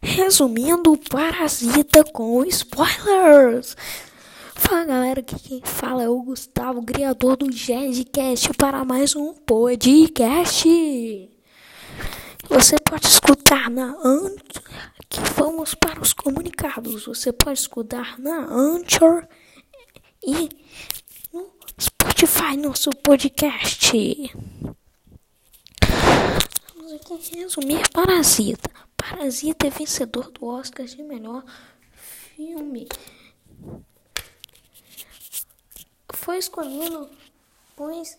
Resumindo, Parasita com spoilers. Fala galera, aqui quem fala é o Gustavo, criador do Jazzcast, para mais um podcast. Você pode escutar na Anchor, que vamos para os comunicados. Você pode escutar na Anchor e no Spotify, nosso podcast. Vamos aqui resumir Parasita. Parasita é vencedor do Oscar de melhor filme. Foi escolhido pois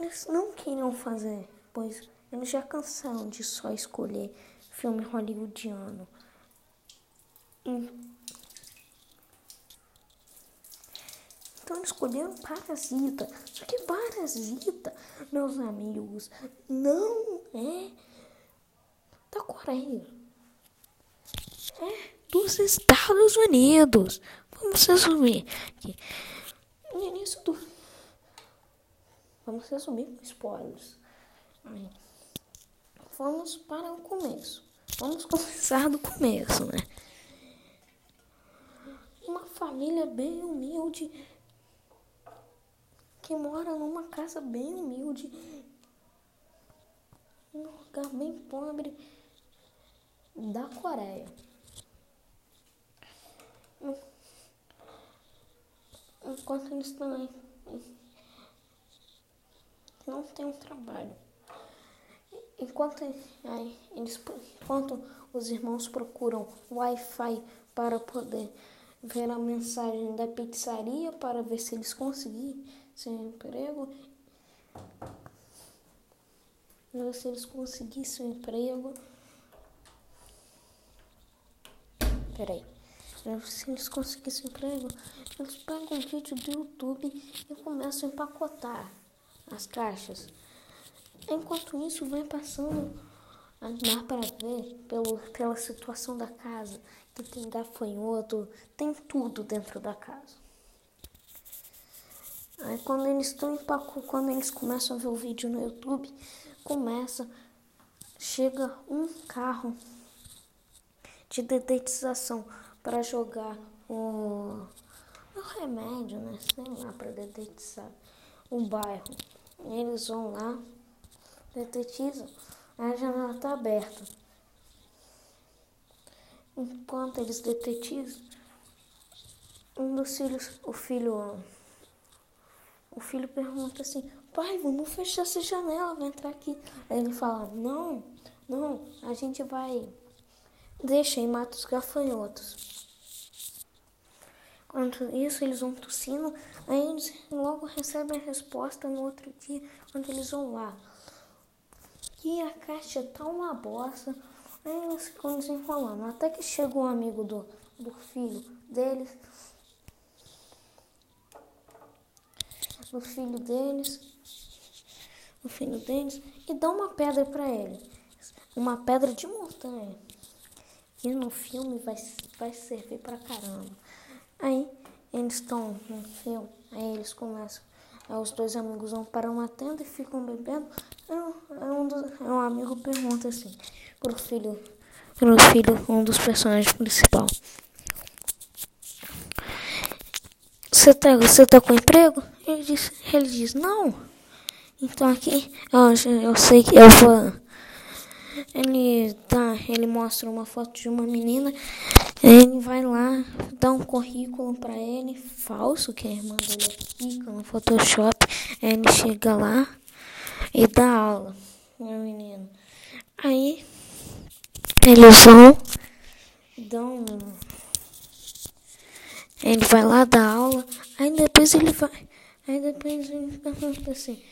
eles não queriam fazer, pois eles já cansaram de só escolher filme hollywoodiano. Então eles escolheram Parasita. Só que Parasita, meus amigos, não é É dos Estados Unidos. Vamos resumir aqui. No início do. Vamos resumir com spoilers. Vamos para o começo. Vamos começar do começo, né? Uma família bem humilde que mora numa casa bem humilde, num lugar bem pobre da Coreia. Enquanto eles estão não tem um trabalho. Enquanto, aí, eles, enquanto os irmãos procuram Wi-Fi para poder ver a mensagem da pizzaria para ver se eles conseguirem seu emprego, ver se eles conseguissem um emprego. Peraí. Se eles conseguissem emprego, eles pegam um vídeo do YouTube e começam a empacotar as caixas. Enquanto isso, vai passando a dar para ver pelo, pela situação da casa, que tem gafanhoto, tem tudo dentro da casa. Aí quando eles estão empacotando, quando eles começam a ver o vídeo no YouTube, começa, chega um carro de dedetização para jogar o, o remédio, né? Sei lá, para dedetizar o bairro. Eles vão lá, detetizam, a janela está aberta. Enquanto eles detetizam, um dos filhos, o filho, o filho pergunta assim, pai, vamos fechar essa janela, vai entrar aqui. Aí ele fala, não, não, a gente vai, deixa e mata os gafanhotos. Enquanto isso, eles vão tossindo, aí eles logo recebem a resposta no outro dia, quando eles vão lá. E a caixa tá uma bosta, aí eles ficam desenrolando. Até que chega um amigo do, do filho deles, do filho deles, o filho deles, e dá uma pedra para ele. Uma pedra de montanha. Que no filme vai, vai servir pra caramba. Aí eles estão no filme, aí eles começam. Aí os dois amigos vão para uma tenda e ficam bebendo. Aí um, dos, aí um amigo pergunta assim pro filho, pro filho, um dos personagens principal. Você tá, você tá com emprego? Ele diz, ele diz, não. Então aqui, eu, eu sei que eu vou. Ele tá, ele mostra uma foto de uma menina ele vai lá, dá um currículo para ele, falso, que a irmã dele fica no Photoshop. Ele chega lá e dá aula, meu menino. Aí eles vão, dão. Ele vai lá dar aula, aí depois ele vai. Aí depois ele pergunta assim,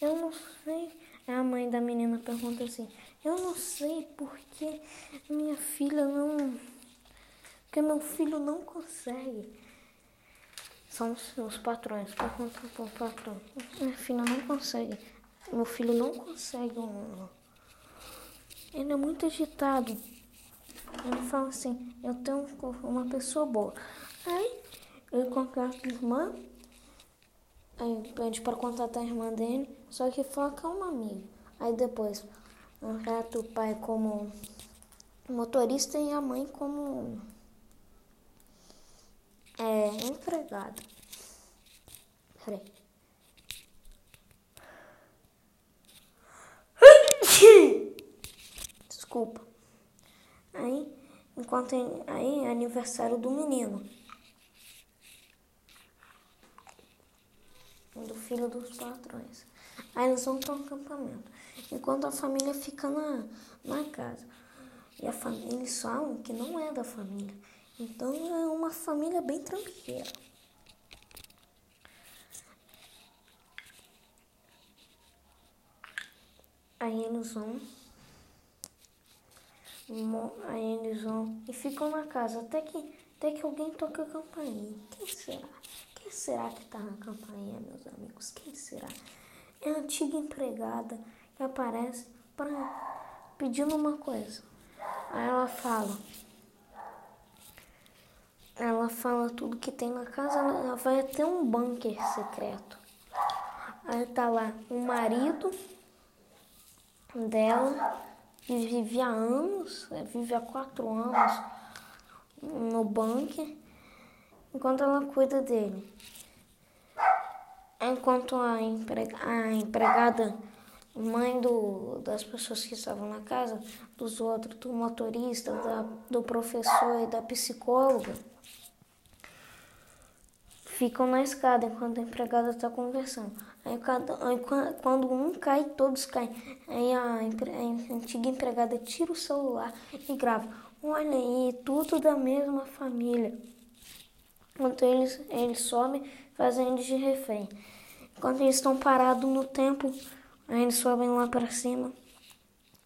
eu não sei. A mãe da menina pergunta assim, eu não sei porque minha filha não porque meu filho não consegue. São os, os patrões. Pergunta pro patrão. Minha filha não consegue. Meu filho não consegue. Ele é muito agitado. Ele fala assim, eu tenho uma pessoa boa. Aí ele contrata a irmã. Aí pede para contratar a irmã dele. Só que fala que é uma amiga. Aí depois contrata o pai como motorista e a mãe como é, empregada. Peraí. Desculpa. Aí, enquanto aí é aniversário do menino. Do filho dos patrões. Aí eles vão para um acampamento. Enquanto a família fica na, na casa. E a família, eles falam que não é da família. Então é uma família bem tranquila. Aí eles vão. Aí eles vão e ficam na casa até que, até que alguém toca a campainha. Quem será? Quem será que tá na campainha, meus amigos? Quem será? É a antiga empregada que aparece para pedindo uma coisa. Aí ela fala. Ela fala tudo que tem na casa, ela vai até um bunker secreto. Aí tá lá o marido dela, que vive há anos, é, vive há quatro anos no bunker, enquanto ela cuida dele. Enquanto a, emprega, a empregada, mãe do, das pessoas que estavam na casa, dos outros, do motorista, da, do professor e da psicóloga, ficam na escada enquanto a empregada está conversando. Aí, cada, quando um cai, todos caem. Aí a, a, antiga empregada tira o celular e grava. Olha aí, tudo da mesma família. Enquanto eles, eles sobem, fazendo de refém. Enquanto eles estão parados no tempo, aí eles sobem lá para cima.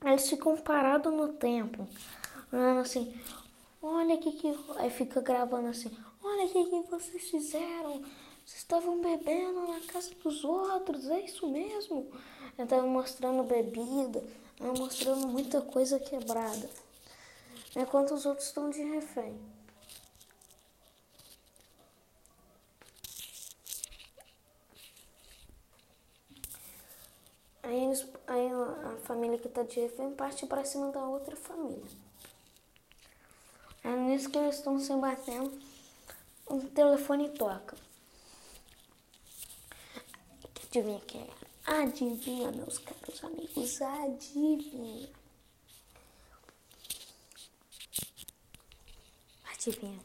Eles ficam parados no tempo, olhando assim. Olha o que que. Aí fica gravando assim. Olha o que, que vocês fizeram. Vocês estavam bebendo na casa dos outros, é isso mesmo? Eu estava mostrando bebida, mostrando muita coisa quebrada. Enquanto os outros estão de refém. Aí, eles, aí a família que está de refém parte para cima da outra família. É nisso que eles estão se batendo o telefone toca. Adivinha quem é? Adivinha, meus caros amigos, adivinha. Adivinha.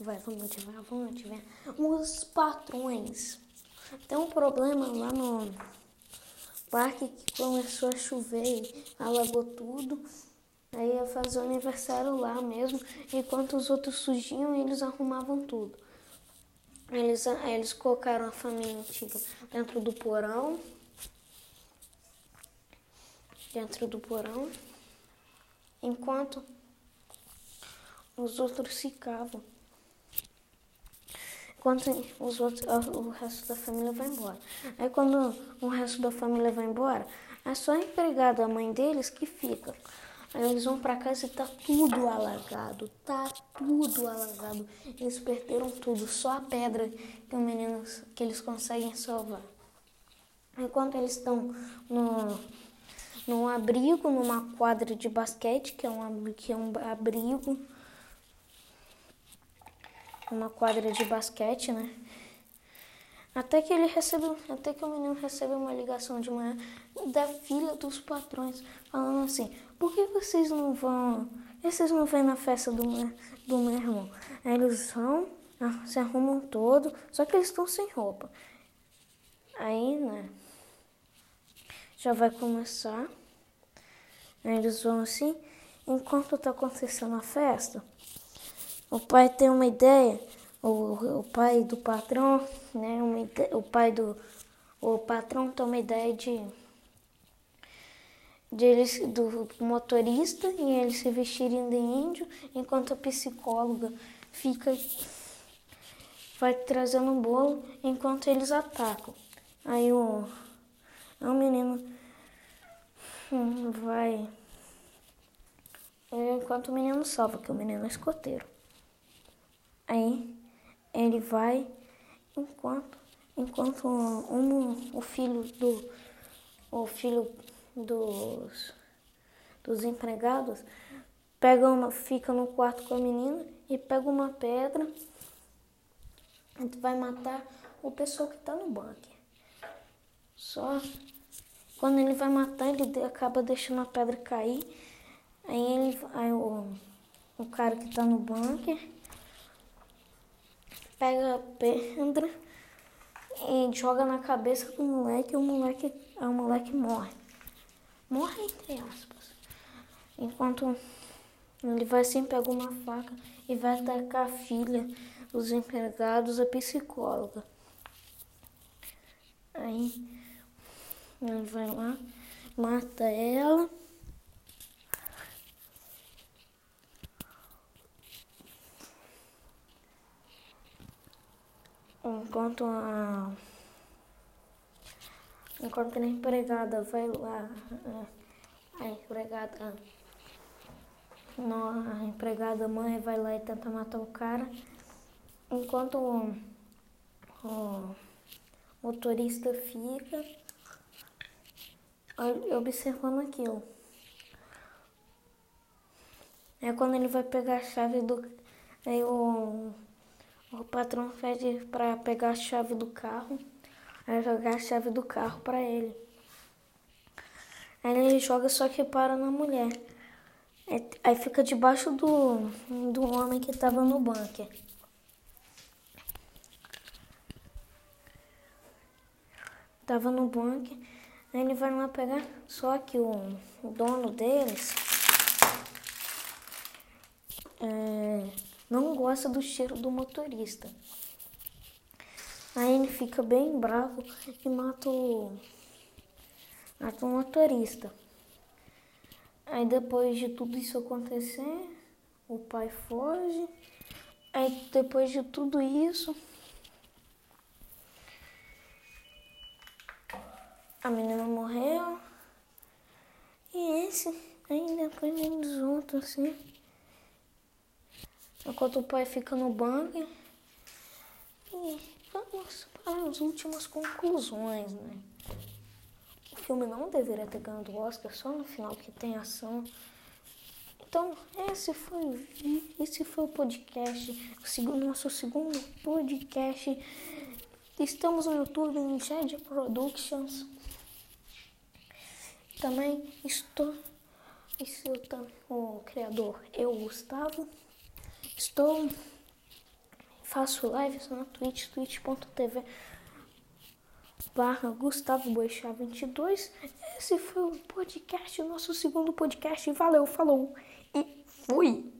Vai, vamos adivinhar, vamos adivinhar. Os patrões. Tem um problema lá no parque que começou a chover, alagou tudo. Aí ia fazer o aniversário lá mesmo, enquanto os outros surgiam eles arrumavam tudo. Eles, eles colocaram a família antiga dentro do porão. Dentro do porão. Enquanto os outros ficavam. Enquanto os outros, o resto da família vai embora. Aí quando o resto da família vai embora, é só a empregada, a mãe deles, que fica. Aí eles vão para casa e tá tudo alagado, tá tudo alagado. Eles perderam tudo, só a pedra que o menino que eles conseguem salvar. Enquanto eles estão no num abrigo, numa quadra de basquete, que é um, que é um abrigo, uma quadra de basquete, né? Até que ele recebe, até que o menino recebe uma ligação de manhã da filha dos patrões, falando assim: por que vocês não vão? Vocês não vêm na festa do meu, do meu irmão? Aí eles vão, ah, se arrumam todo, só que eles estão sem roupa. Aí, né? Já vai começar. Aí eles vão assim. Enquanto tá acontecendo a festa, o pai tem uma ideia o, o pai do patrão, né? Uma, o pai do o patrão tem uma ideia de, de eles, do motorista e eles se vestirem de índio, enquanto a psicóloga fica vai trazendo um bolo enquanto eles atacam. Aí o, o menino hum, vai enquanto o menino salva, que o menino é escoteiro. Aí ele vai enquanto enquanto um, o filho do o filho dos dos empregados pega uma, fica no quarto com a menina e pega uma pedra e vai matar o pessoal que tá no bunker. Só quando ele vai matar, ele acaba deixando a pedra cair. Aí ele aí o, o cara que tá no bunker pega a pedra e joga na cabeça do moleque e o moleque, o moleque morre. Morre entre aspas. Enquanto ele vai assim, pega uma faca e vai atacar a filha, os empregados, a psicóloga. Aí ele vai lá, mata ela. Enquanto a enquanto a empregada vai lá, a empregada a empregada mãe vai lá e tenta matar o cara, enquanto o, o motorista fica observando aquilo. É quando ele vai pegar a chave do. Aí o, o patrão pede para pegar a chave do carro. Aí jogar a chave do carro para ele. Aí ele joga só que para na mulher. Aí fica debaixo do, do homem que estava no bunker. Tava no bunker. Aí ele vai lá pegar. Só que o, o dono deles é, não gosta do cheiro do motorista. Aí ele fica bem bravo e mata o, mata o motorista. Aí depois de tudo isso acontecer, o pai foge. Aí depois de tudo isso, a menina morreu. E esse, aí depois eles outros assim. Enquanto o pai fica no banco. E vamos para as últimas conclusões, né? O filme não deveria ter ganhado o Oscar, só no final que tem ação. Então, esse foi, esse foi o podcast, o nosso segundo podcast. Estamos no YouTube em Jed Productions. Também estou, estou o criador, eu, Gustavo. Estou, faço lives na Twitch, twitch.tv barra Gustavo Boixá 22. Esse foi o podcast, o nosso segundo podcast. Valeu, falou e fui!